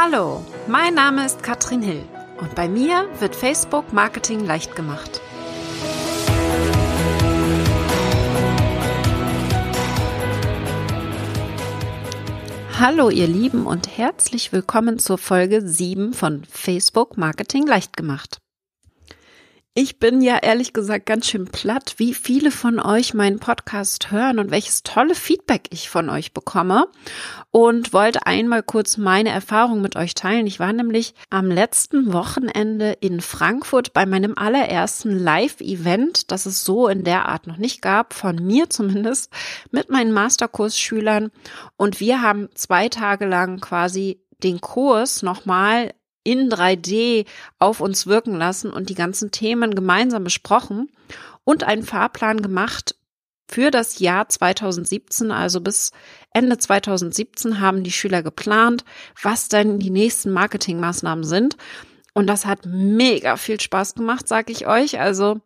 Hallo, mein Name ist Katrin Hill und bei mir wird Facebook Marketing leicht gemacht. Hallo ihr Lieben und herzlich willkommen zur Folge 7 von Facebook Marketing leicht gemacht. Ich bin ja ehrlich gesagt ganz schön platt, wie viele von euch meinen Podcast hören und welches tolle Feedback ich von euch bekomme und wollte einmal kurz meine Erfahrung mit euch teilen. Ich war nämlich am letzten Wochenende in Frankfurt bei meinem allerersten Live-Event, das es so in der Art noch nicht gab, von mir zumindest, mit meinen Masterkursschülern und wir haben zwei Tage lang quasi den Kurs nochmal in 3D auf uns wirken lassen und die ganzen Themen gemeinsam besprochen und einen Fahrplan gemacht für das Jahr 2017, also bis Ende 2017 haben die Schüler geplant, was denn die nächsten Marketingmaßnahmen sind. Und das hat mega viel Spaß gemacht, sag ich euch. Also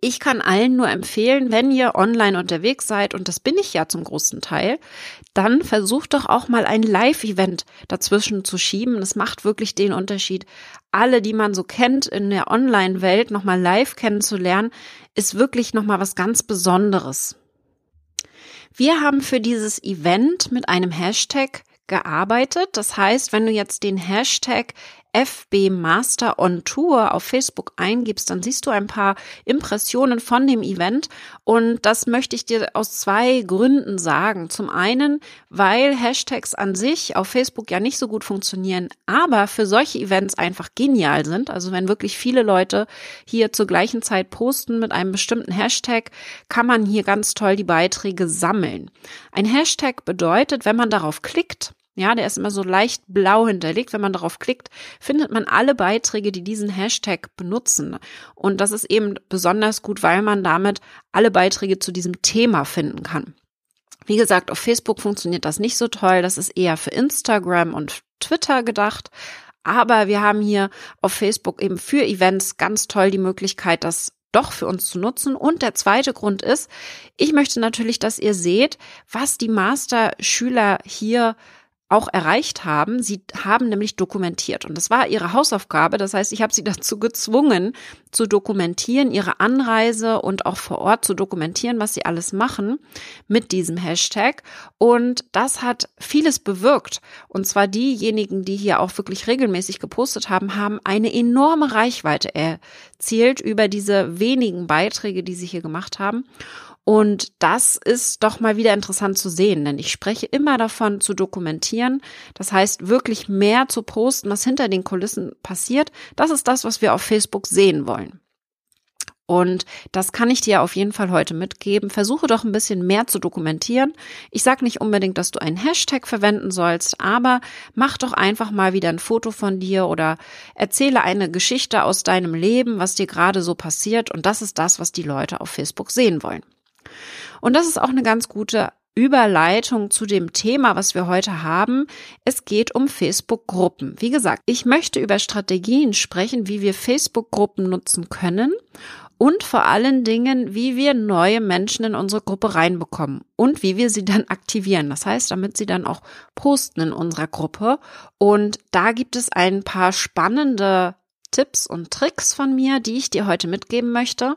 ich kann allen nur empfehlen, wenn ihr online unterwegs seid, und das bin ich ja zum großen Teil, dann versucht doch auch mal ein Live-Event dazwischen zu schieben. Das macht wirklich den Unterschied. Alle, die man so kennt in der Online-Welt, nochmal live kennenzulernen, ist wirklich nochmal was ganz Besonderes. Wir haben für dieses Event mit einem Hashtag gearbeitet. Das heißt, wenn du jetzt den Hashtag FB Master on Tour auf Facebook eingibst, dann siehst du ein paar Impressionen von dem Event. Und das möchte ich dir aus zwei Gründen sagen. Zum einen, weil Hashtags an sich auf Facebook ja nicht so gut funktionieren, aber für solche Events einfach genial sind. Also wenn wirklich viele Leute hier zur gleichen Zeit posten mit einem bestimmten Hashtag, kann man hier ganz toll die Beiträge sammeln. Ein Hashtag bedeutet, wenn man darauf klickt, ja, der ist immer so leicht blau hinterlegt. Wenn man darauf klickt, findet man alle Beiträge, die diesen Hashtag benutzen. Und das ist eben besonders gut, weil man damit alle Beiträge zu diesem Thema finden kann. Wie gesagt, auf Facebook funktioniert das nicht so toll. Das ist eher für Instagram und Twitter gedacht. Aber wir haben hier auf Facebook eben für Events ganz toll die Möglichkeit, das doch für uns zu nutzen. Und der zweite Grund ist, ich möchte natürlich, dass ihr seht, was die Masterschüler hier auch erreicht haben. Sie haben nämlich dokumentiert und das war ihre Hausaufgabe. Das heißt, ich habe sie dazu gezwungen, zu dokumentieren, ihre Anreise und auch vor Ort zu dokumentieren, was sie alles machen mit diesem Hashtag. Und das hat vieles bewirkt. Und zwar diejenigen, die hier auch wirklich regelmäßig gepostet haben, haben eine enorme Reichweite erzielt über diese wenigen Beiträge, die sie hier gemacht haben. Und das ist doch mal wieder interessant zu sehen, denn ich spreche immer davon zu dokumentieren. Das heißt, wirklich mehr zu posten, was hinter den Kulissen passiert. Das ist das, was wir auf Facebook sehen wollen. Und das kann ich dir auf jeden Fall heute mitgeben. Versuche doch ein bisschen mehr zu dokumentieren. Ich sage nicht unbedingt, dass du einen Hashtag verwenden sollst, aber mach doch einfach mal wieder ein Foto von dir oder erzähle eine Geschichte aus deinem Leben, was dir gerade so passiert. Und das ist das, was die Leute auf Facebook sehen wollen. Und das ist auch eine ganz gute Überleitung zu dem Thema, was wir heute haben. Es geht um Facebook-Gruppen. Wie gesagt, ich möchte über Strategien sprechen, wie wir Facebook-Gruppen nutzen können und vor allen Dingen, wie wir neue Menschen in unsere Gruppe reinbekommen und wie wir sie dann aktivieren. Das heißt, damit sie dann auch posten in unserer Gruppe. Und da gibt es ein paar spannende Tipps und Tricks von mir, die ich dir heute mitgeben möchte.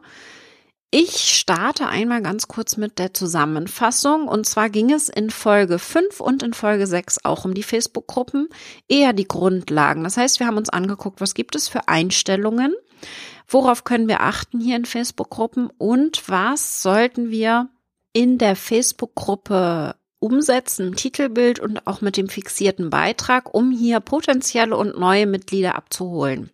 Ich starte einmal ganz kurz mit der Zusammenfassung. Und zwar ging es in Folge 5 und in Folge 6 auch um die Facebook-Gruppen, eher die Grundlagen. Das heißt, wir haben uns angeguckt, was gibt es für Einstellungen, worauf können wir achten hier in Facebook-Gruppen und was sollten wir in der Facebook-Gruppe umsetzen, Titelbild und auch mit dem fixierten Beitrag, um hier potenzielle und neue Mitglieder abzuholen.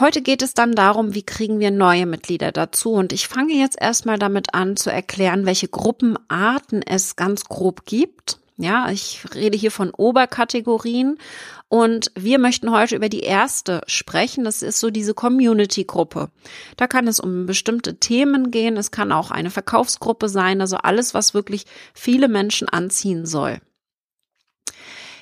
Heute geht es dann darum, wie kriegen wir neue Mitglieder dazu. Und ich fange jetzt erstmal damit an zu erklären, welche Gruppenarten es ganz grob gibt. Ja, ich rede hier von Oberkategorien und wir möchten heute über die erste sprechen. Das ist so diese Community-Gruppe. Da kann es um bestimmte Themen gehen. Es kann auch eine Verkaufsgruppe sein. Also alles, was wirklich viele Menschen anziehen soll.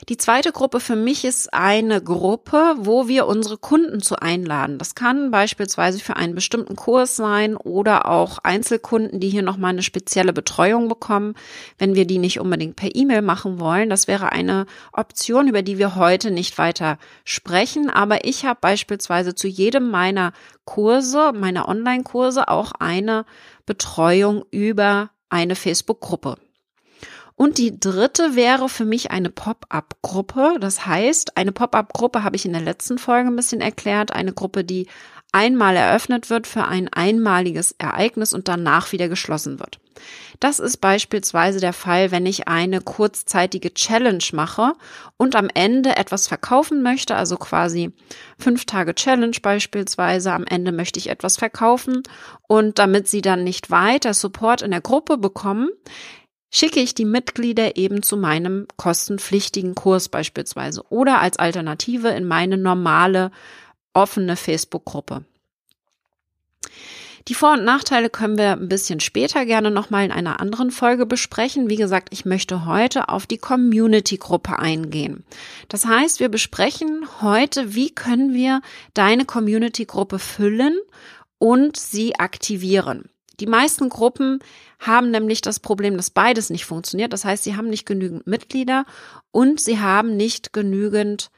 Die zweite Gruppe für mich ist eine Gruppe, wo wir unsere Kunden zu einladen. Das kann beispielsweise für einen bestimmten Kurs sein oder auch Einzelkunden, die hier nochmal eine spezielle Betreuung bekommen, wenn wir die nicht unbedingt per E-Mail machen wollen. Das wäre eine Option, über die wir heute nicht weiter sprechen. Aber ich habe beispielsweise zu jedem meiner Kurse, meiner Online-Kurse auch eine Betreuung über eine Facebook-Gruppe. Und die dritte wäre für mich eine Pop-up-Gruppe. Das heißt, eine Pop-up-Gruppe habe ich in der letzten Folge ein bisschen erklärt. Eine Gruppe, die einmal eröffnet wird für ein einmaliges Ereignis und danach wieder geschlossen wird. Das ist beispielsweise der Fall, wenn ich eine kurzzeitige Challenge mache und am Ende etwas verkaufen möchte, also quasi fünf Tage Challenge beispielsweise. Am Ende möchte ich etwas verkaufen und damit Sie dann nicht weiter Support in der Gruppe bekommen, schicke ich die Mitglieder eben zu meinem kostenpflichtigen Kurs beispielsweise oder als Alternative in meine normale offene Facebook-Gruppe. Die Vor- und Nachteile können wir ein bisschen später gerne nochmal in einer anderen Folge besprechen. Wie gesagt, ich möchte heute auf die Community-Gruppe eingehen. Das heißt, wir besprechen heute, wie können wir deine Community-Gruppe füllen und sie aktivieren. Die meisten Gruppen haben nämlich das Problem, dass beides nicht funktioniert. Das heißt, sie haben nicht genügend Mitglieder und sie haben nicht genügend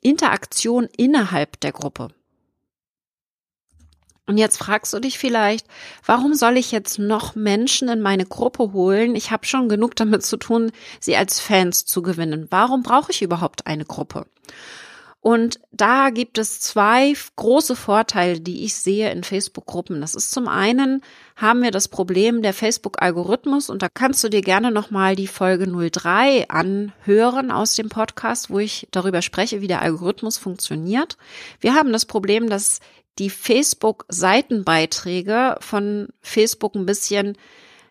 Interaktion innerhalb der Gruppe. Und jetzt fragst du dich vielleicht, warum soll ich jetzt noch Menschen in meine Gruppe holen? Ich habe schon genug damit zu tun, sie als Fans zu gewinnen. Warum brauche ich überhaupt eine Gruppe? Und da gibt es zwei große Vorteile, die ich sehe in Facebook-Gruppen. Das ist zum einen haben wir das Problem der Facebook-Algorithmus und da kannst du dir gerne nochmal die Folge 03 anhören aus dem Podcast, wo ich darüber spreche, wie der Algorithmus funktioniert. Wir haben das Problem, dass die Facebook-Seitenbeiträge von Facebook ein bisschen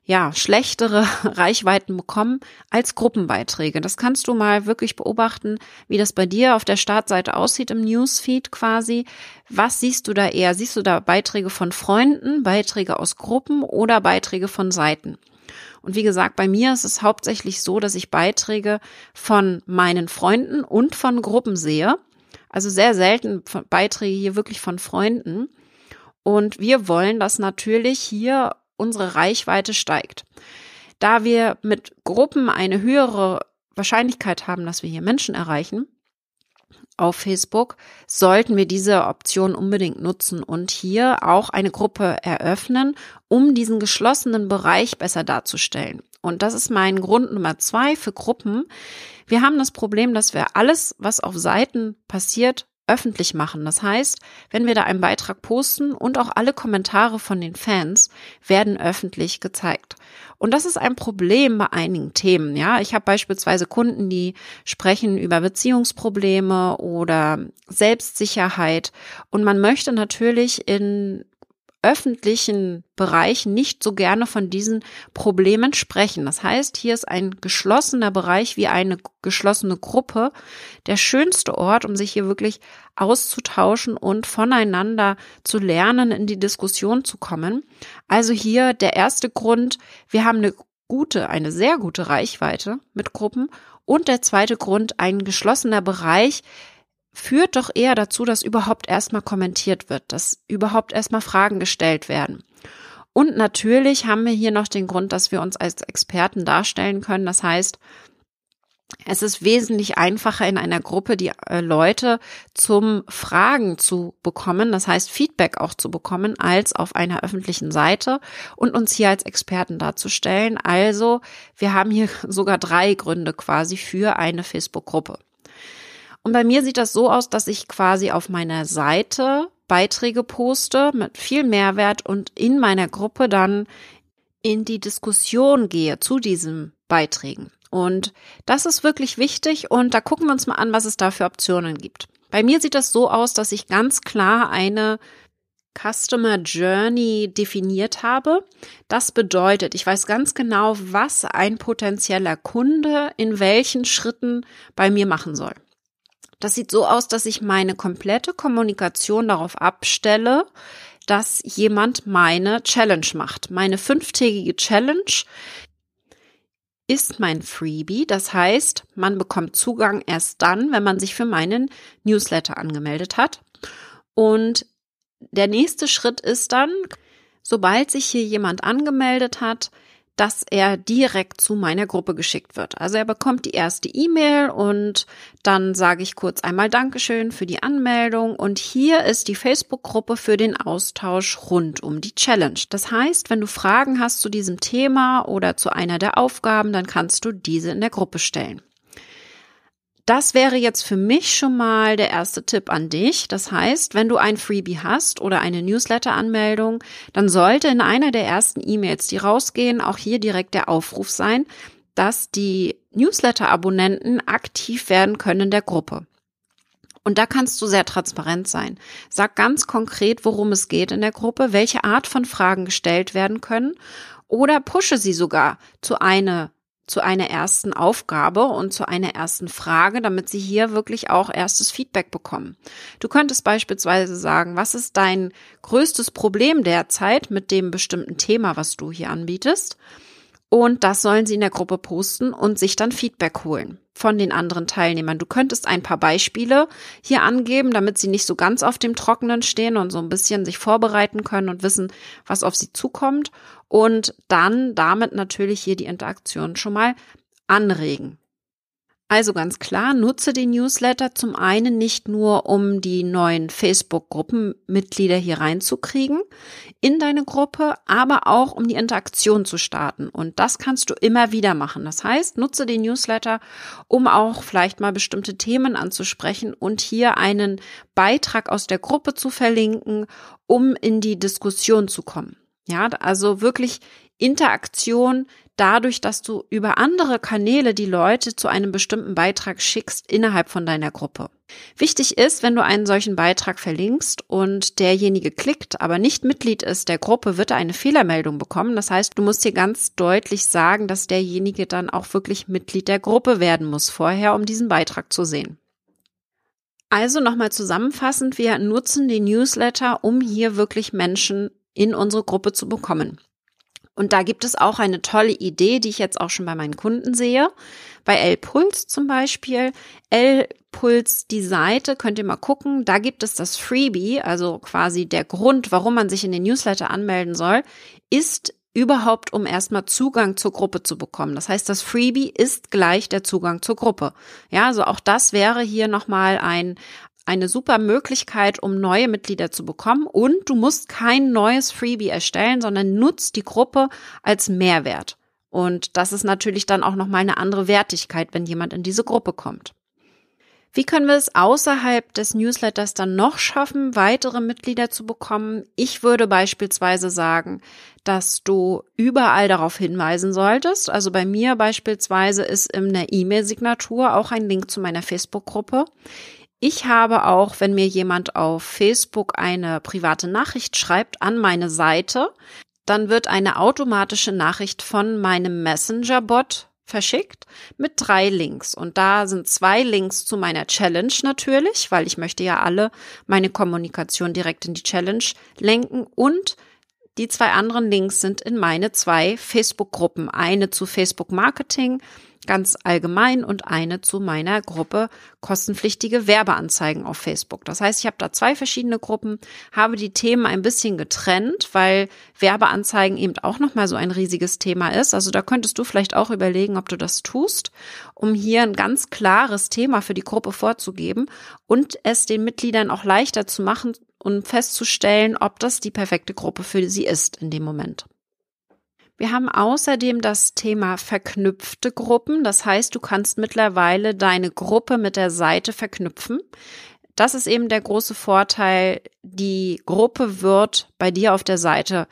ja, schlechtere Reichweiten bekommen als Gruppenbeiträge. Das kannst du mal wirklich beobachten, wie das bei dir auf der Startseite aussieht im Newsfeed quasi. Was siehst du da eher? Siehst du da Beiträge von Freunden, Beiträge aus Gruppen oder Beiträge von Seiten? Und wie gesagt, bei mir ist es hauptsächlich so, dass ich Beiträge von meinen Freunden und von Gruppen sehe. Also sehr selten Beiträge hier wirklich von Freunden. Und wir wollen das natürlich hier unsere Reichweite steigt. Da wir mit Gruppen eine höhere Wahrscheinlichkeit haben, dass wir hier Menschen erreichen, auf Facebook, sollten wir diese Option unbedingt nutzen und hier auch eine Gruppe eröffnen, um diesen geschlossenen Bereich besser darzustellen. Und das ist mein Grund Nummer zwei für Gruppen. Wir haben das Problem, dass wir alles, was auf Seiten passiert, öffentlich machen. Das heißt, wenn wir da einen Beitrag posten und auch alle Kommentare von den Fans werden öffentlich gezeigt. Und das ist ein Problem bei einigen Themen. Ja, ich habe beispielsweise Kunden, die sprechen über Beziehungsprobleme oder Selbstsicherheit. Und man möchte natürlich in öffentlichen Bereichen nicht so gerne von diesen Problemen sprechen. Das heißt, hier ist ein geschlossener Bereich wie eine geschlossene Gruppe der schönste Ort, um sich hier wirklich auszutauschen und voneinander zu lernen, in die Diskussion zu kommen. Also hier der erste Grund, wir haben eine gute, eine sehr gute Reichweite mit Gruppen und der zweite Grund, ein geschlossener Bereich, führt doch eher dazu, dass überhaupt erstmal kommentiert wird, dass überhaupt erstmal Fragen gestellt werden. Und natürlich haben wir hier noch den Grund, dass wir uns als Experten darstellen können. Das heißt, es ist wesentlich einfacher in einer Gruppe die äh, Leute zum Fragen zu bekommen, das heißt Feedback auch zu bekommen, als auf einer öffentlichen Seite und uns hier als Experten darzustellen. Also wir haben hier sogar drei Gründe quasi für eine Facebook-Gruppe. Und bei mir sieht das so aus, dass ich quasi auf meiner Seite Beiträge poste mit viel Mehrwert und in meiner Gruppe dann in die Diskussion gehe zu diesen Beiträgen. Und das ist wirklich wichtig und da gucken wir uns mal an, was es da für Optionen gibt. Bei mir sieht das so aus, dass ich ganz klar eine Customer Journey definiert habe. Das bedeutet, ich weiß ganz genau, was ein potenzieller Kunde in welchen Schritten bei mir machen soll. Das sieht so aus, dass ich meine komplette Kommunikation darauf abstelle, dass jemand meine Challenge macht. Meine fünftägige Challenge, ist mein Freebie. Das heißt, man bekommt Zugang erst dann, wenn man sich für meinen Newsletter angemeldet hat. Und der nächste Schritt ist dann, sobald sich hier jemand angemeldet hat, dass er direkt zu meiner Gruppe geschickt wird. Also er bekommt die erste E-Mail und dann sage ich kurz einmal Dankeschön für die Anmeldung und hier ist die Facebook-Gruppe für den Austausch rund um die Challenge. Das heißt, wenn du Fragen hast zu diesem Thema oder zu einer der Aufgaben, dann kannst du diese in der Gruppe stellen. Das wäre jetzt für mich schon mal der erste Tipp an dich. Das heißt, wenn du ein Freebie hast oder eine Newsletter-Anmeldung, dann sollte in einer der ersten E-Mails, die rausgehen, auch hier direkt der Aufruf sein, dass die Newsletter-Abonnenten aktiv werden können in der Gruppe. Und da kannst du sehr transparent sein. Sag ganz konkret, worum es geht in der Gruppe, welche Art von Fragen gestellt werden können oder pushe sie sogar zu einer zu einer ersten Aufgabe und zu einer ersten Frage, damit sie hier wirklich auch erstes Feedback bekommen. Du könntest beispielsweise sagen, was ist dein größtes Problem derzeit mit dem bestimmten Thema, was du hier anbietest? Und das sollen sie in der Gruppe posten und sich dann Feedback holen von den anderen Teilnehmern. Du könntest ein paar Beispiele hier angeben, damit sie nicht so ganz auf dem Trockenen stehen und so ein bisschen sich vorbereiten können und wissen, was auf sie zukommt. Und dann damit natürlich hier die Interaktion schon mal anregen. Also ganz klar, nutze den Newsletter zum einen nicht nur, um die neuen Facebook-Gruppenmitglieder hier reinzukriegen in deine Gruppe, aber auch um die Interaktion zu starten. Und das kannst du immer wieder machen. Das heißt, nutze den Newsletter, um auch vielleicht mal bestimmte Themen anzusprechen und hier einen Beitrag aus der Gruppe zu verlinken, um in die Diskussion zu kommen. Ja, also wirklich Interaktion dadurch, dass du über andere Kanäle die Leute zu einem bestimmten Beitrag schickst innerhalb von deiner Gruppe. Wichtig ist, wenn du einen solchen Beitrag verlinkst und derjenige klickt, aber nicht Mitglied ist der Gruppe, wird er eine Fehlermeldung bekommen. Das heißt, du musst hier ganz deutlich sagen, dass derjenige dann auch wirklich Mitglied der Gruppe werden muss vorher, um diesen Beitrag zu sehen. Also nochmal zusammenfassend, wir nutzen den Newsletter, um hier wirklich Menschen in unsere Gruppe zu bekommen. Und da gibt es auch eine tolle Idee, die ich jetzt auch schon bei meinen Kunden sehe. Bei L-Puls zum Beispiel. L-Puls, die Seite, könnt ihr mal gucken. Da gibt es das Freebie, also quasi der Grund, warum man sich in den Newsletter anmelden soll, ist überhaupt, um erstmal Zugang zur Gruppe zu bekommen. Das heißt, das Freebie ist gleich der Zugang zur Gruppe. Ja, also auch das wäre hier nochmal ein, eine super Möglichkeit, um neue Mitglieder zu bekommen. Und du musst kein neues Freebie erstellen, sondern nutzt die Gruppe als Mehrwert. Und das ist natürlich dann auch nochmal eine andere Wertigkeit, wenn jemand in diese Gruppe kommt. Wie können wir es außerhalb des Newsletters dann noch schaffen, weitere Mitglieder zu bekommen? Ich würde beispielsweise sagen, dass du überall darauf hinweisen solltest. Also bei mir beispielsweise ist in der E-Mail-Signatur auch ein Link zu meiner Facebook-Gruppe. Ich habe auch, wenn mir jemand auf Facebook eine private Nachricht schreibt an meine Seite, dann wird eine automatische Nachricht von meinem Messenger-Bot verschickt mit drei Links. Und da sind zwei Links zu meiner Challenge natürlich, weil ich möchte ja alle meine Kommunikation direkt in die Challenge lenken. Und die zwei anderen Links sind in meine zwei Facebook-Gruppen. Eine zu Facebook Marketing ganz allgemein und eine zu meiner Gruppe kostenpflichtige Werbeanzeigen auf Facebook. Das heißt, ich habe da zwei verschiedene Gruppen, habe die Themen ein bisschen getrennt, weil Werbeanzeigen eben auch noch mal so ein riesiges Thema ist. Also da könntest du vielleicht auch überlegen, ob du das tust, um hier ein ganz klares Thema für die Gruppe vorzugeben und es den Mitgliedern auch leichter zu machen und festzustellen, ob das die perfekte Gruppe für sie ist in dem Moment. Wir haben außerdem das Thema verknüpfte Gruppen. Das heißt, du kannst mittlerweile deine Gruppe mit der Seite verknüpfen. Das ist eben der große Vorteil. Die Gruppe wird bei dir auf der Seite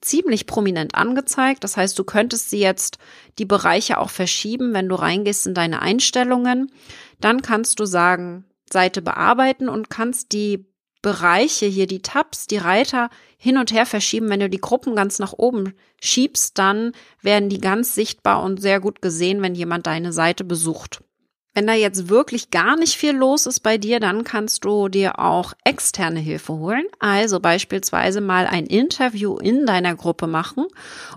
ziemlich prominent angezeigt. Das heißt, du könntest sie jetzt die Bereiche auch verschieben, wenn du reingehst in deine Einstellungen. Dann kannst du sagen, Seite bearbeiten und kannst die Bereiche hier, die Tabs, die Reiter hin und her verschieben. Wenn du die Gruppen ganz nach oben schiebst, dann werden die ganz sichtbar und sehr gut gesehen, wenn jemand deine Seite besucht. Wenn da jetzt wirklich gar nicht viel los ist bei dir, dann kannst du dir auch externe Hilfe holen. Also beispielsweise mal ein Interview in deiner Gruppe machen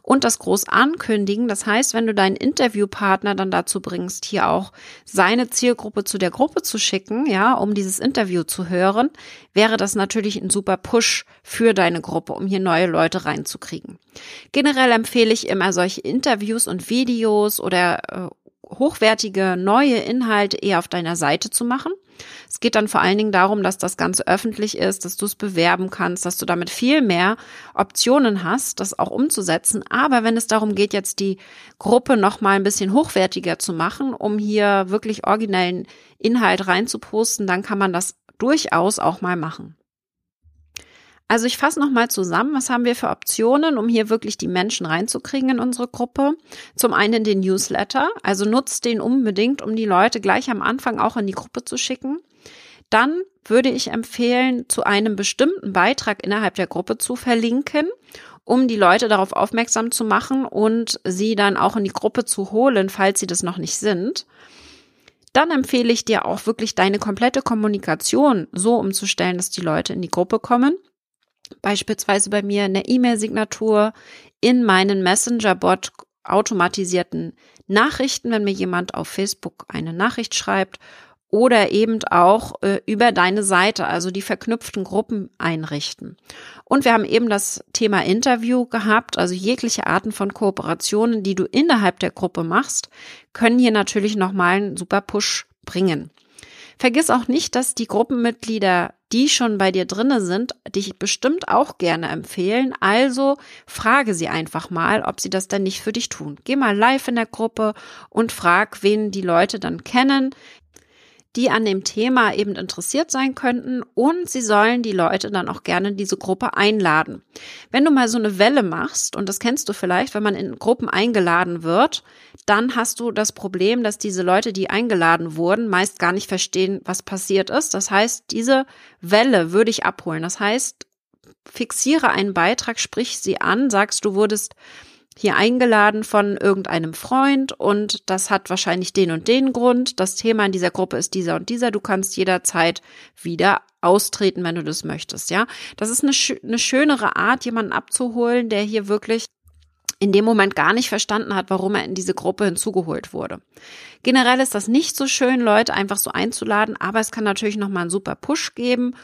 und das groß ankündigen. Das heißt, wenn du deinen Interviewpartner dann dazu bringst, hier auch seine Zielgruppe zu der Gruppe zu schicken, ja, um dieses Interview zu hören, wäre das natürlich ein super Push für deine Gruppe, um hier neue Leute reinzukriegen. Generell empfehle ich immer solche Interviews und Videos oder äh, hochwertige neue Inhalte eher auf deiner Seite zu machen. Es geht dann vor allen Dingen darum, dass das Ganze öffentlich ist, dass du es bewerben kannst, dass du damit viel mehr Optionen hast, das auch umzusetzen. Aber wenn es darum geht, jetzt die Gruppe noch mal ein bisschen hochwertiger zu machen, um hier wirklich originellen Inhalt reinzuposten, dann kann man das durchaus auch mal machen. Also ich fasse nochmal zusammen, was haben wir für Optionen, um hier wirklich die Menschen reinzukriegen in unsere Gruppe. Zum einen den Newsletter, also nutzt den unbedingt, um die Leute gleich am Anfang auch in die Gruppe zu schicken. Dann würde ich empfehlen, zu einem bestimmten Beitrag innerhalb der Gruppe zu verlinken, um die Leute darauf aufmerksam zu machen und sie dann auch in die Gruppe zu holen, falls sie das noch nicht sind. Dann empfehle ich dir auch wirklich deine komplette Kommunikation so umzustellen, dass die Leute in die Gruppe kommen beispielsweise bei mir in der E-Mail-Signatur, in meinen Messenger-Bot automatisierten Nachrichten, wenn mir jemand auf Facebook eine Nachricht schreibt oder eben auch äh, über deine Seite, also die verknüpften Gruppen einrichten. Und wir haben eben das Thema Interview gehabt, also jegliche Arten von Kooperationen, die du innerhalb der Gruppe machst, können hier natürlich nochmal einen super Push bringen. Vergiss auch nicht, dass die Gruppenmitglieder, die schon bei dir drinne sind, dich bestimmt auch gerne empfehlen. Also frage sie einfach mal, ob sie das denn nicht für dich tun. Geh mal live in der Gruppe und frag, wen die Leute dann kennen, die an dem Thema eben interessiert sein könnten und sie sollen die Leute dann auch gerne in diese Gruppe einladen. Wenn du mal so eine Welle machst, und das kennst du vielleicht, wenn man in Gruppen eingeladen wird, dann hast du das Problem, dass diese Leute, die eingeladen wurden, meist gar nicht verstehen, was passiert ist. Das heißt, diese Welle würde ich abholen. Das heißt, fixiere einen Beitrag, sprich sie an, sagst, du wurdest hier eingeladen von irgendeinem Freund und das hat wahrscheinlich den und den Grund. Das Thema in dieser Gruppe ist dieser und dieser. Du kannst jederzeit wieder austreten, wenn du das möchtest, ja. Das ist eine, eine schönere Art, jemanden abzuholen, der hier wirklich in dem Moment gar nicht verstanden hat, warum er in diese Gruppe hinzugeholt wurde. Generell ist das nicht so schön, Leute einfach so einzuladen, aber es kann natürlich nochmal einen super Push geben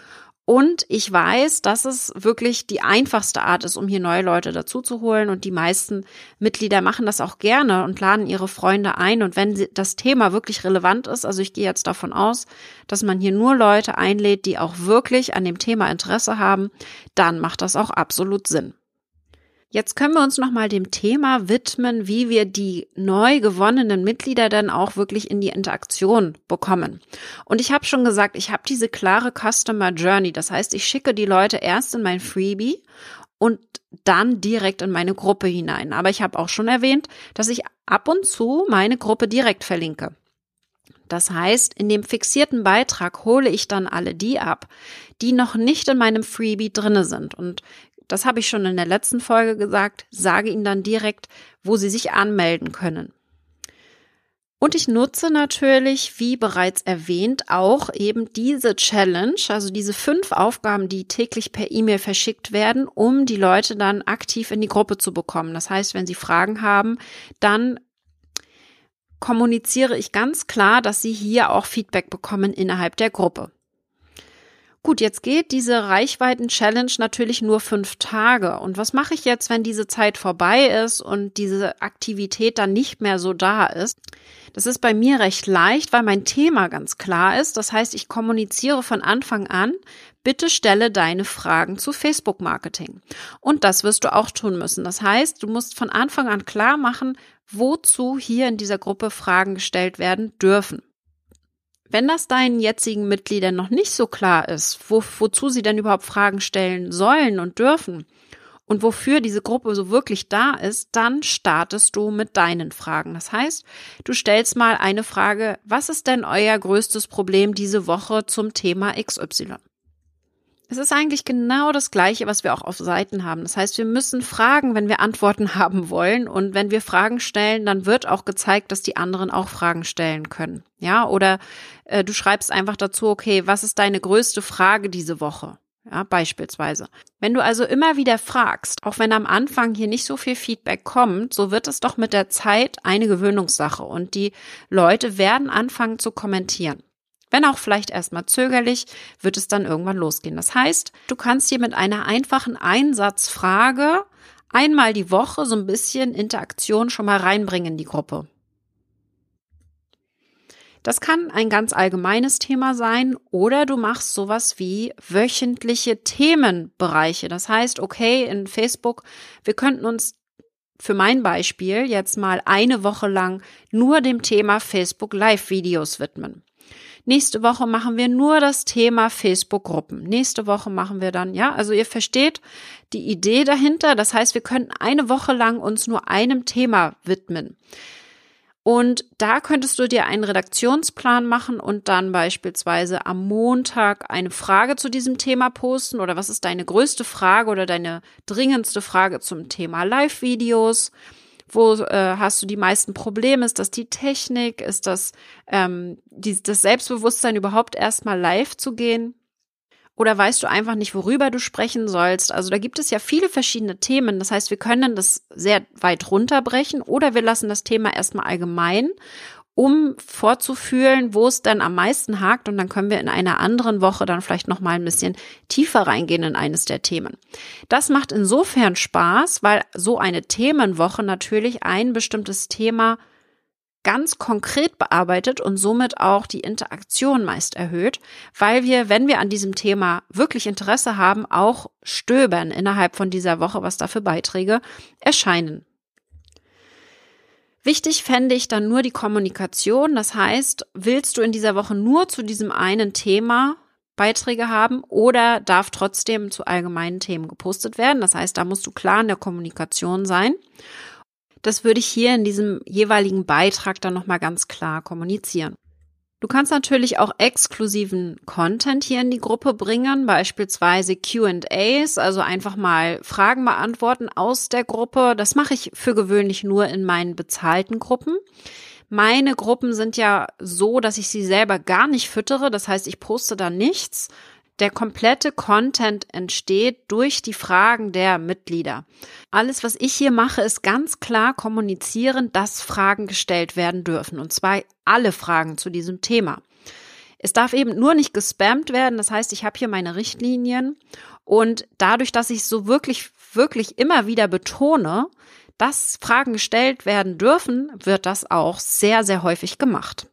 und ich weiß, dass es wirklich die einfachste Art ist, um hier neue Leute dazu zu holen. Und die meisten Mitglieder machen das auch gerne und laden ihre Freunde ein. Und wenn das Thema wirklich relevant ist, also ich gehe jetzt davon aus, dass man hier nur Leute einlädt, die auch wirklich an dem Thema Interesse haben, dann macht das auch absolut Sinn. Jetzt können wir uns nochmal dem Thema widmen, wie wir die neu gewonnenen Mitglieder dann auch wirklich in die Interaktion bekommen. Und ich habe schon gesagt, ich habe diese klare Customer Journey. Das heißt, ich schicke die Leute erst in mein Freebie und dann direkt in meine Gruppe hinein. Aber ich habe auch schon erwähnt, dass ich ab und zu meine Gruppe direkt verlinke. Das heißt, in dem fixierten Beitrag hole ich dann alle die ab, die noch nicht in meinem Freebie drinne sind. Und das habe ich schon in der letzten Folge gesagt, sage ihnen dann direkt, wo sie sich anmelden können. Und ich nutze natürlich, wie bereits erwähnt, auch eben diese Challenge, also diese fünf Aufgaben, die täglich per E-Mail verschickt werden, um die Leute dann aktiv in die Gruppe zu bekommen. Das heißt, wenn sie Fragen haben, dann kommuniziere ich ganz klar, dass sie hier auch Feedback bekommen innerhalb der Gruppe. Gut, jetzt geht diese Reichweiten-Challenge natürlich nur fünf Tage. Und was mache ich jetzt, wenn diese Zeit vorbei ist und diese Aktivität dann nicht mehr so da ist? Das ist bei mir recht leicht, weil mein Thema ganz klar ist. Das heißt, ich kommuniziere von Anfang an, bitte stelle deine Fragen zu Facebook-Marketing. Und das wirst du auch tun müssen. Das heißt, du musst von Anfang an klar machen, wozu hier in dieser Gruppe Fragen gestellt werden dürfen. Wenn das deinen jetzigen Mitgliedern noch nicht so klar ist, wo, wozu sie denn überhaupt Fragen stellen sollen und dürfen und wofür diese Gruppe so wirklich da ist, dann startest du mit deinen Fragen. Das heißt, du stellst mal eine Frage, was ist denn euer größtes Problem diese Woche zum Thema XY? Es ist eigentlich genau das Gleiche, was wir auch auf Seiten haben. Das heißt, wir müssen fragen, wenn wir Antworten haben wollen. Und wenn wir Fragen stellen, dann wird auch gezeigt, dass die anderen auch Fragen stellen können. Ja, oder äh, du schreibst einfach dazu, okay, was ist deine größte Frage diese Woche? Ja, beispielsweise. Wenn du also immer wieder fragst, auch wenn am Anfang hier nicht so viel Feedback kommt, so wird es doch mit der Zeit eine Gewöhnungssache und die Leute werden anfangen zu kommentieren. Wenn auch vielleicht erstmal zögerlich, wird es dann irgendwann losgehen. Das heißt, du kannst dir mit einer einfachen Einsatzfrage einmal die Woche so ein bisschen Interaktion schon mal reinbringen in die Gruppe. Das kann ein ganz allgemeines Thema sein oder du machst sowas wie wöchentliche Themenbereiche. Das heißt, okay, in Facebook, wir könnten uns für mein Beispiel jetzt mal eine Woche lang nur dem Thema Facebook Live-Videos widmen. Nächste Woche machen wir nur das Thema Facebook-Gruppen. Nächste Woche machen wir dann, ja, also ihr versteht die Idee dahinter. Das heißt, wir könnten eine Woche lang uns nur einem Thema widmen. Und da könntest du dir einen Redaktionsplan machen und dann beispielsweise am Montag eine Frage zu diesem Thema posten oder was ist deine größte Frage oder deine dringendste Frage zum Thema Live-Videos? Wo äh, hast du die meisten Probleme? Ist das die Technik? Ist das ähm, die, das Selbstbewusstsein, überhaupt erstmal live zu gehen? Oder weißt du einfach nicht, worüber du sprechen sollst? Also da gibt es ja viele verschiedene Themen. Das heißt, wir können das sehr weit runterbrechen oder wir lassen das Thema erstmal allgemein um vorzufühlen, wo es dann am meisten hakt und dann können wir in einer anderen Woche dann vielleicht noch mal ein bisschen tiefer reingehen in eines der Themen. Das macht insofern Spaß, weil so eine Themenwoche natürlich ein bestimmtes Thema ganz konkret bearbeitet und somit auch die Interaktion meist erhöht, weil wir, wenn wir an diesem Thema wirklich Interesse haben, auch stöbern innerhalb von dieser Woche, was da für Beiträge erscheinen. Wichtig fände ich dann nur die Kommunikation. Das heißt, willst du in dieser Woche nur zu diesem einen Thema Beiträge haben oder darf trotzdem zu allgemeinen Themen gepostet werden? Das heißt, da musst du klar in der Kommunikation sein. Das würde ich hier in diesem jeweiligen Beitrag dann nochmal ganz klar kommunizieren. Du kannst natürlich auch exklusiven Content hier in die Gruppe bringen, beispielsweise QAs, also einfach mal Fragen beantworten aus der Gruppe. Das mache ich für gewöhnlich nur in meinen bezahlten Gruppen. Meine Gruppen sind ja so, dass ich sie selber gar nicht füttere. Das heißt, ich poste da nichts, der komplette Content entsteht durch die Fragen der Mitglieder. Alles, was ich hier mache, ist ganz klar kommunizieren, dass Fragen gestellt werden dürfen. Und zwar alle Fragen zu diesem Thema. Es darf eben nur nicht gespammt werden. Das heißt, ich habe hier meine Richtlinien und dadurch, dass ich so wirklich, wirklich immer wieder betone, dass Fragen gestellt werden dürfen, wird das auch sehr, sehr häufig gemacht.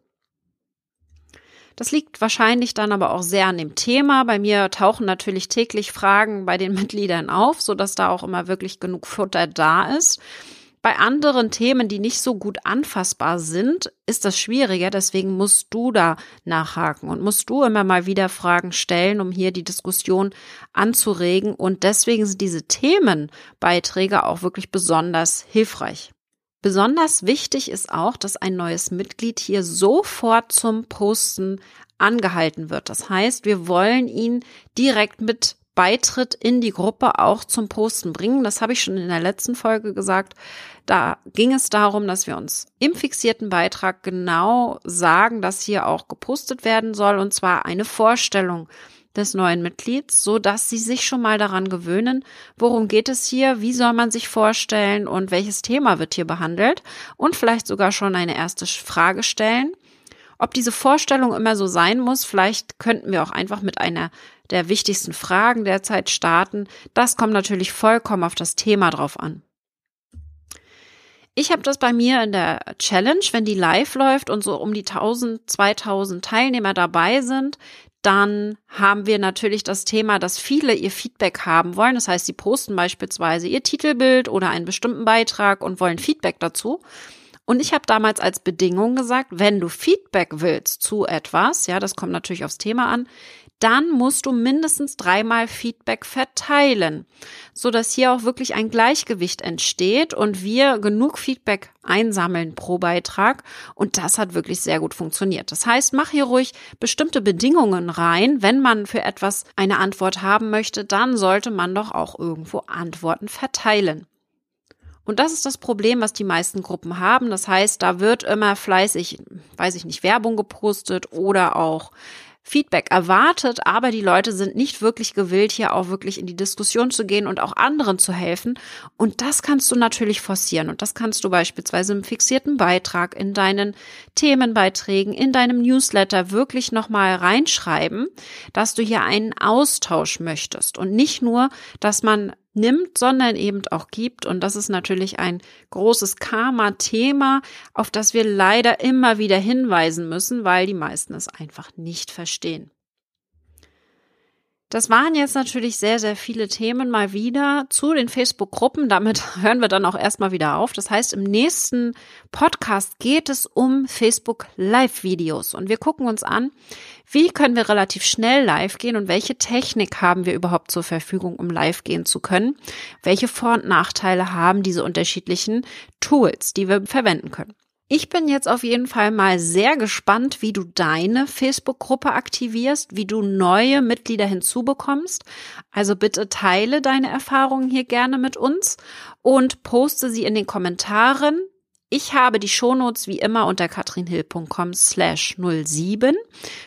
Das liegt wahrscheinlich dann aber auch sehr an dem Thema. Bei mir tauchen natürlich täglich Fragen bei den Mitgliedern auf, so dass da auch immer wirklich genug Futter da ist. Bei anderen Themen, die nicht so gut anfassbar sind, ist das schwieriger. Deswegen musst du da nachhaken und musst du immer mal wieder Fragen stellen, um hier die Diskussion anzuregen. Und deswegen sind diese Themenbeiträge auch wirklich besonders hilfreich. Besonders wichtig ist auch, dass ein neues Mitglied hier sofort zum Posten angehalten wird. Das heißt, wir wollen ihn direkt mit Beitritt in die Gruppe auch zum Posten bringen. Das habe ich schon in der letzten Folge gesagt. Da ging es darum, dass wir uns im fixierten Beitrag genau sagen, dass hier auch gepostet werden soll und zwar eine Vorstellung des neuen Mitglieds, so dass sie sich schon mal daran gewöhnen, worum geht es hier, wie soll man sich vorstellen und welches Thema wird hier behandelt und vielleicht sogar schon eine erste Frage stellen. Ob diese Vorstellung immer so sein muss, vielleicht könnten wir auch einfach mit einer der wichtigsten Fragen derzeit starten. Das kommt natürlich vollkommen auf das Thema drauf an. Ich habe das bei mir in der Challenge, wenn die live läuft und so um die 1000, 2000 Teilnehmer dabei sind, dann haben wir natürlich das Thema, dass viele ihr Feedback haben wollen. Das heißt, sie posten beispielsweise ihr Titelbild oder einen bestimmten Beitrag und wollen Feedback dazu. Und ich habe damals als Bedingung gesagt, wenn du Feedback willst zu etwas, ja, das kommt natürlich aufs Thema an, dann musst du mindestens dreimal Feedback verteilen, so dass hier auch wirklich ein Gleichgewicht entsteht und wir genug Feedback einsammeln pro Beitrag. Und das hat wirklich sehr gut funktioniert. Das heißt, mach hier ruhig bestimmte Bedingungen rein. Wenn man für etwas eine Antwort haben möchte, dann sollte man doch auch irgendwo Antworten verteilen. Und das ist das Problem, was die meisten Gruppen haben. Das heißt, da wird immer fleißig, weiß ich nicht, Werbung gepostet oder auch Feedback erwartet, aber die Leute sind nicht wirklich gewillt, hier auch wirklich in die Diskussion zu gehen und auch anderen zu helfen. Und das kannst du natürlich forcieren. Und das kannst du beispielsweise im fixierten Beitrag, in deinen Themenbeiträgen, in deinem Newsletter wirklich nochmal reinschreiben, dass du hier einen Austausch möchtest und nicht nur, dass man nimmt, sondern eben auch gibt. Und das ist natürlich ein großes Karma-Thema, auf das wir leider immer wieder hinweisen müssen, weil die meisten es einfach nicht verstehen. Das waren jetzt natürlich sehr, sehr viele Themen mal wieder zu den Facebook-Gruppen. Damit hören wir dann auch erstmal wieder auf. Das heißt, im nächsten Podcast geht es um Facebook Live-Videos und wir gucken uns an, wie können wir relativ schnell live gehen und welche Technik haben wir überhaupt zur Verfügung, um live gehen zu können? Welche Vor- und Nachteile haben diese unterschiedlichen Tools, die wir verwenden können? Ich bin jetzt auf jeden Fall mal sehr gespannt, wie du deine Facebook-Gruppe aktivierst, wie du neue Mitglieder hinzubekommst. Also bitte teile deine Erfahrungen hier gerne mit uns und poste sie in den Kommentaren ich habe die Shownotes wie immer unter katrinhill.com slash 07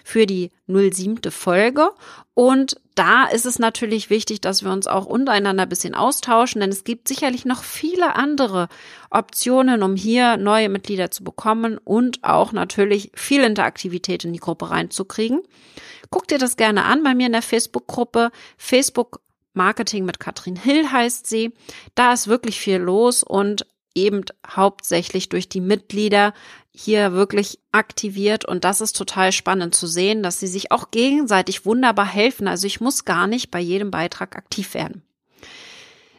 für die 07. Folge. Und da ist es natürlich wichtig, dass wir uns auch untereinander ein bisschen austauschen, denn es gibt sicherlich noch viele andere Optionen, um hier neue Mitglieder zu bekommen und auch natürlich viel Interaktivität in die Gruppe reinzukriegen. Guck dir das gerne an bei mir in der Facebook-Gruppe. Facebook Marketing mit Katrin Hill heißt sie. Da ist wirklich viel los und eben hauptsächlich durch die Mitglieder hier wirklich aktiviert und das ist total spannend zu sehen, dass sie sich auch gegenseitig wunderbar helfen. Also ich muss gar nicht bei jedem Beitrag aktiv werden.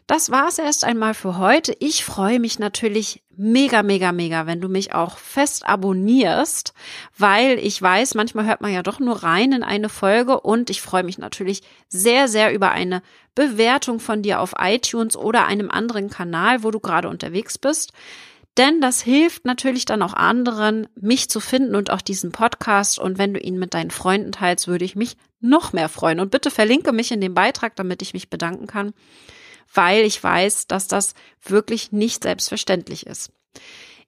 Das war's erst einmal für heute. Ich freue mich natürlich mega, mega, mega, wenn du mich auch fest abonnierst, weil ich weiß, manchmal hört man ja doch nur rein in eine Folge und ich freue mich natürlich sehr, sehr über eine Bewertung von dir auf iTunes oder einem anderen Kanal, wo du gerade unterwegs bist. Denn das hilft natürlich dann auch anderen, mich zu finden und auch diesen Podcast. Und wenn du ihn mit deinen Freunden teilst, würde ich mich noch mehr freuen. Und bitte verlinke mich in dem Beitrag, damit ich mich bedanken kann weil ich weiß, dass das wirklich nicht selbstverständlich ist.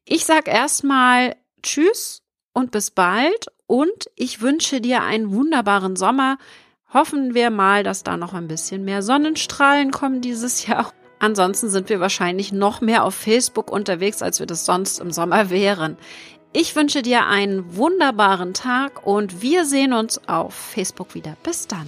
Ich sag erstmal Tschüss und bis bald und ich wünsche dir einen wunderbaren Sommer. Hoffen wir mal, dass da noch ein bisschen mehr Sonnenstrahlen kommen dieses Jahr. Ansonsten sind wir wahrscheinlich noch mehr auf Facebook unterwegs, als wir das sonst im Sommer wären. Ich wünsche dir einen wunderbaren Tag und wir sehen uns auf Facebook wieder. Bis dann.